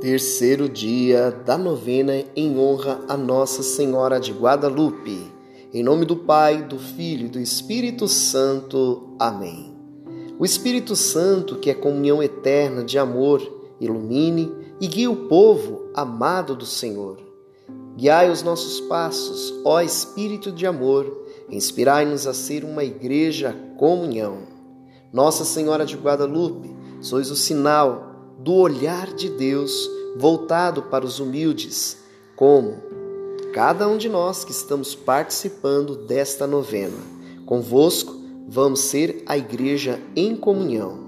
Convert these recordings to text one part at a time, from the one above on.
Terceiro dia da novena em honra a Nossa Senhora de Guadalupe. Em nome do Pai, do Filho e do Espírito Santo. Amém. O Espírito Santo, que é comunhão eterna de amor, ilumine e guie o povo amado do Senhor. Guiai os nossos passos, ó Espírito de amor, inspirai-nos a ser uma igreja comunhão. Nossa Senhora de Guadalupe, sois o sinal do olhar de Deus voltado para os humildes, como cada um de nós que estamos participando desta novena. Convosco vamos ser a igreja em comunhão.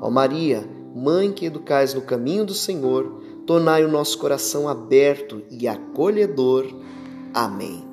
Ó Maria, Mãe que educais no caminho do Senhor, tornai o nosso coração aberto e acolhedor. Amém.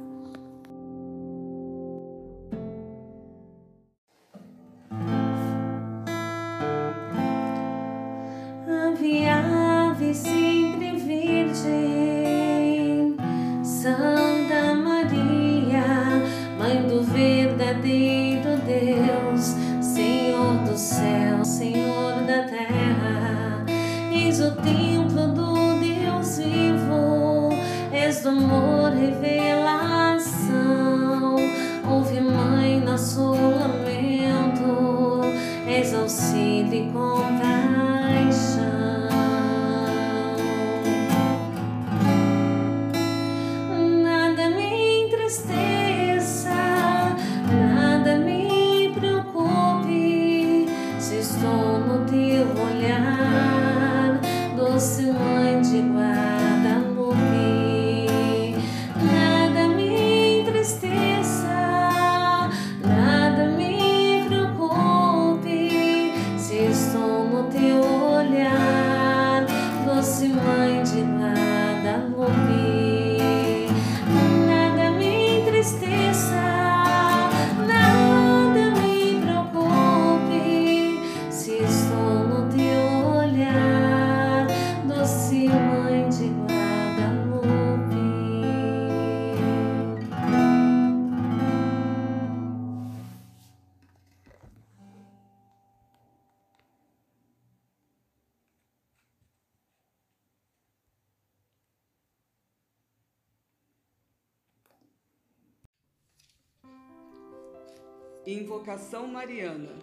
Invocação Mariana.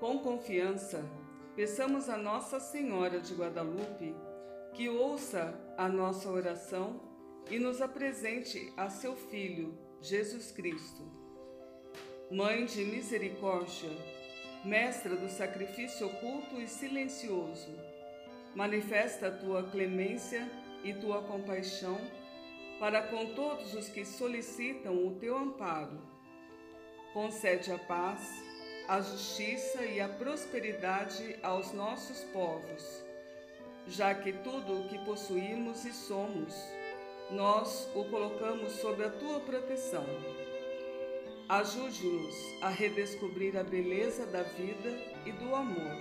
Com confiança, peçamos a Nossa Senhora de Guadalupe que ouça a nossa oração e nos apresente a seu Filho, Jesus Cristo. Mãe de misericórdia, Mestra do sacrifício oculto e silencioso, manifesta a tua clemência e tua compaixão para com todos os que solicitam o teu amparo concede a paz, a justiça e a prosperidade aos nossos povos, já que tudo o que possuímos e somos, nós o colocamos sob a tua proteção. Ajude-nos a redescobrir a beleza da vida e do amor,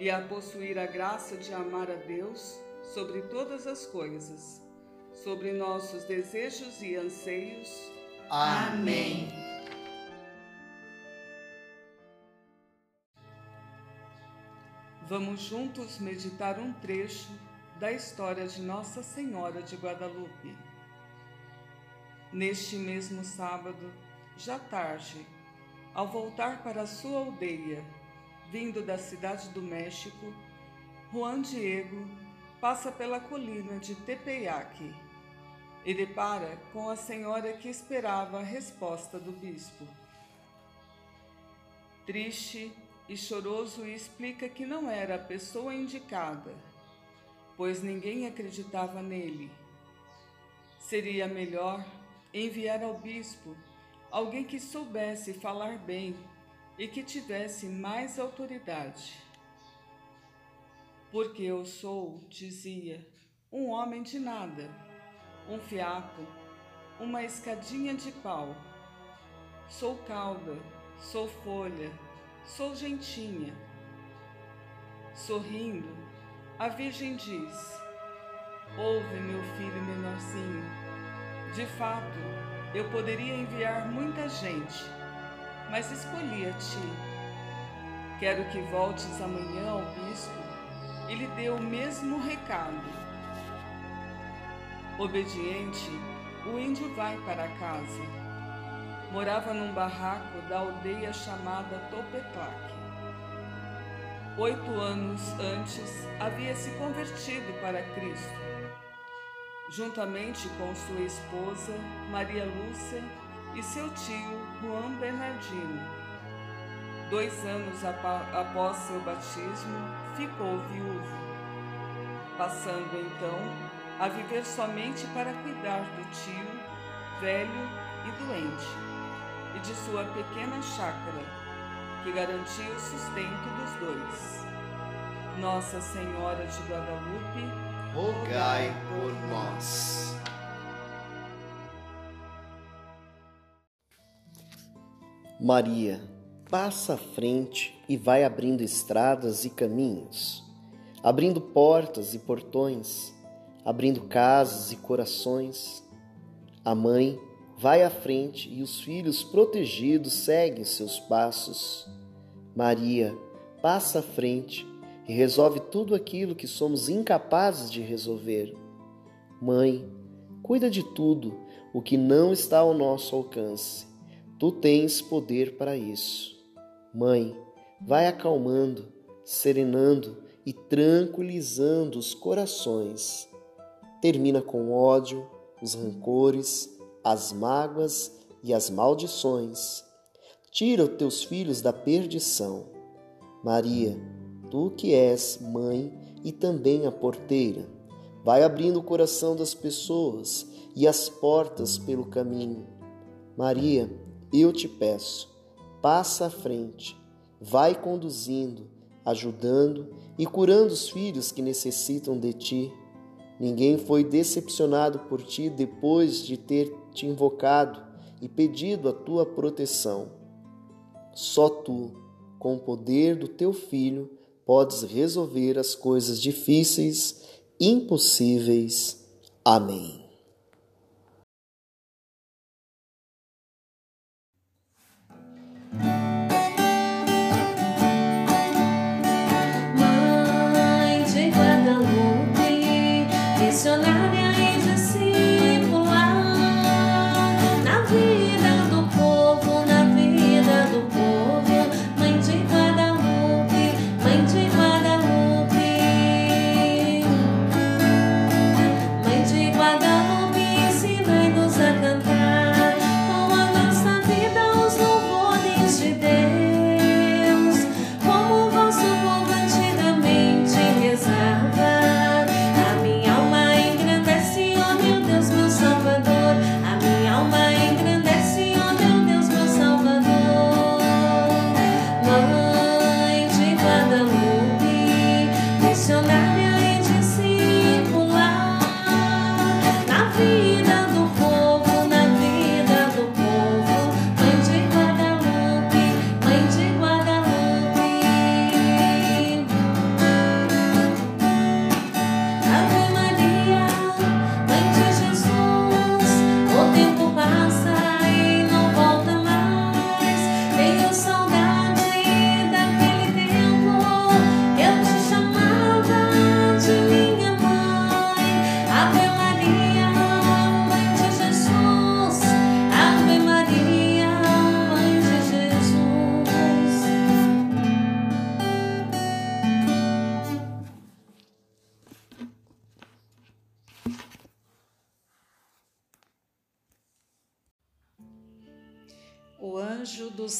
e a possuir a graça de amar a Deus sobre todas as coisas, sobre nossos desejos e anseios. Amém. Vamos juntos meditar um trecho da história de Nossa Senhora de Guadalupe. Neste mesmo sábado, já tarde, ao voltar para sua aldeia, vindo da cidade do México, Juan Diego passa pela colina de Tepeyac e depara com a senhora que esperava a resposta do bispo. Triste e choroso explica que não era a pessoa indicada, pois ninguém acreditava nele. Seria melhor enviar ao bispo alguém que soubesse falar bem e que tivesse mais autoridade. Porque eu sou, dizia, um homem de nada, um fiapo, uma escadinha de pau. Sou cauda, sou folha, Sou gentinha. Sorrindo, a Virgem diz: Ouve, meu filho menorzinho. De fato, eu poderia enviar muita gente, mas escolhi a ti. Quero que voltes amanhã ao bispo e lhe deu o mesmo recado. Obediente, o índio vai para casa. Morava num barraco da aldeia chamada Topetlac. Oito anos antes, havia se convertido para Cristo. Juntamente com sua esposa, Maria Lúcia, e seu tio, Juan Bernardino. Dois anos após seu batismo, ficou viúvo, passando então a viver somente para cuidar do tio, velho e doente, e de sua pequena chácara, que garantia o sustento dos dois. Nossa Senhora de Guadalupe, rogai por nós. Maria, passa à frente e vai abrindo estradas e caminhos, abrindo portas e portões abrindo casas e corações. A mãe vai à frente e os filhos protegidos seguem seus passos. Maria passa à frente e resolve tudo aquilo que somos incapazes de resolver. Mãe, cuida de tudo o que não está ao nosso alcance. Tu tens poder para isso. Mãe, vai acalmando, serenando e tranquilizando os corações termina com ódio, os rancores, as mágoas e as maldições. Tira os teus filhos da perdição. Maria, tu que és mãe e também a porteira, vai abrindo o coração das pessoas e as portas pelo caminho. Maria, eu te peço, passa à frente, vai conduzindo, ajudando e curando os filhos que necessitam de ti Ninguém foi decepcionado por ti depois de ter te invocado e pedido a tua proteção. Só tu, com o poder do teu filho, podes resolver as coisas difíceis, impossíveis. Amém. O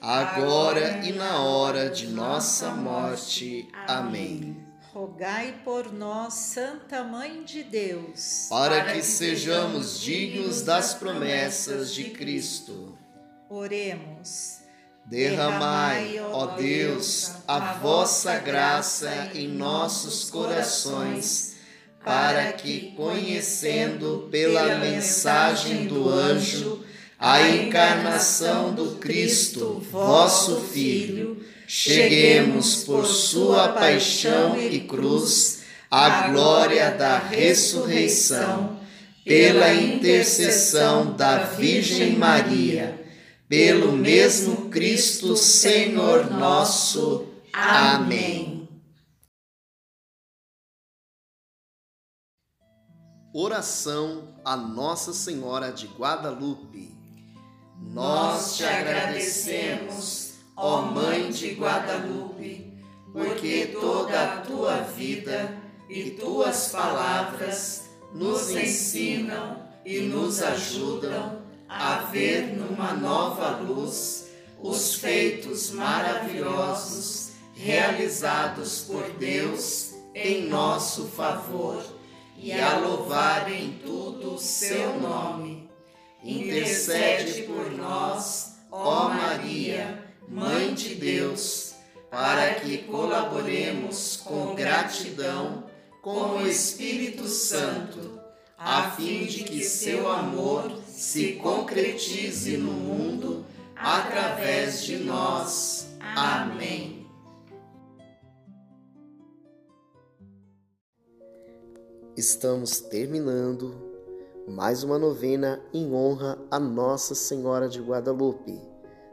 agora e na hora de nossa morte. Amém. Rogai por nós, Santa Mãe de Deus, para que sejamos dignos das promessas de Cristo. Oremos. Derramai, ó Deus, a vossa graça em nossos corações, para que, conhecendo pela mensagem do anjo a encarnação do Cristo, vosso Filho, cheguemos por sua paixão e cruz à glória da ressurreição, pela intercessão da Virgem Maria pelo mesmo Cristo Senhor nosso. Amém. Oração a Nossa Senhora de Guadalupe. Nós te agradecemos, ó Mãe de Guadalupe, porque toda a tua vida e tuas palavras nos ensinam e nos ajudam a ver numa nova luz os feitos maravilhosos realizados por Deus em nosso favor e a louvar em tudo o seu nome. Intercede por nós, ó Maria, Mãe de Deus, para que colaboremos com gratidão com o Espírito Santo a fim de que seu amor se concretize no mundo através de nós. Amém. Estamos terminando mais uma novena em honra a Nossa Senhora de Guadalupe.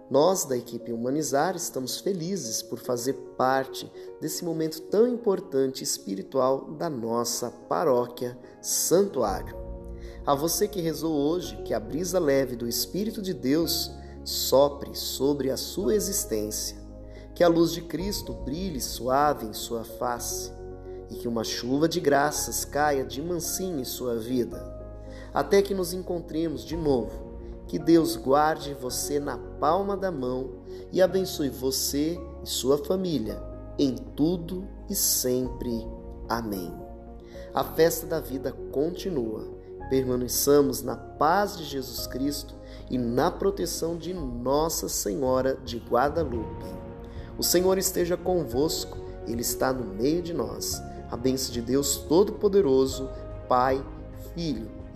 Nós, da equipe Humanizar, estamos felizes por fazer parte desse momento tão importante espiritual da nossa paróquia Santuário. A você que rezou hoje, que a brisa leve do Espírito de Deus sopre sobre a sua existência, que a luz de Cristo brilhe suave em sua face e que uma chuva de graças caia de mansinho em sua vida, até que nos encontremos de novo que Deus guarde você na palma da mão e abençoe você e sua família em tudo e sempre. Amém. A festa da vida continua. Permaneçamos na paz de Jesus Cristo e na proteção de Nossa Senhora de Guadalupe. O Senhor esteja convosco, Ele está no meio de nós. A bênção de Deus Todo-Poderoso, Pai, Filho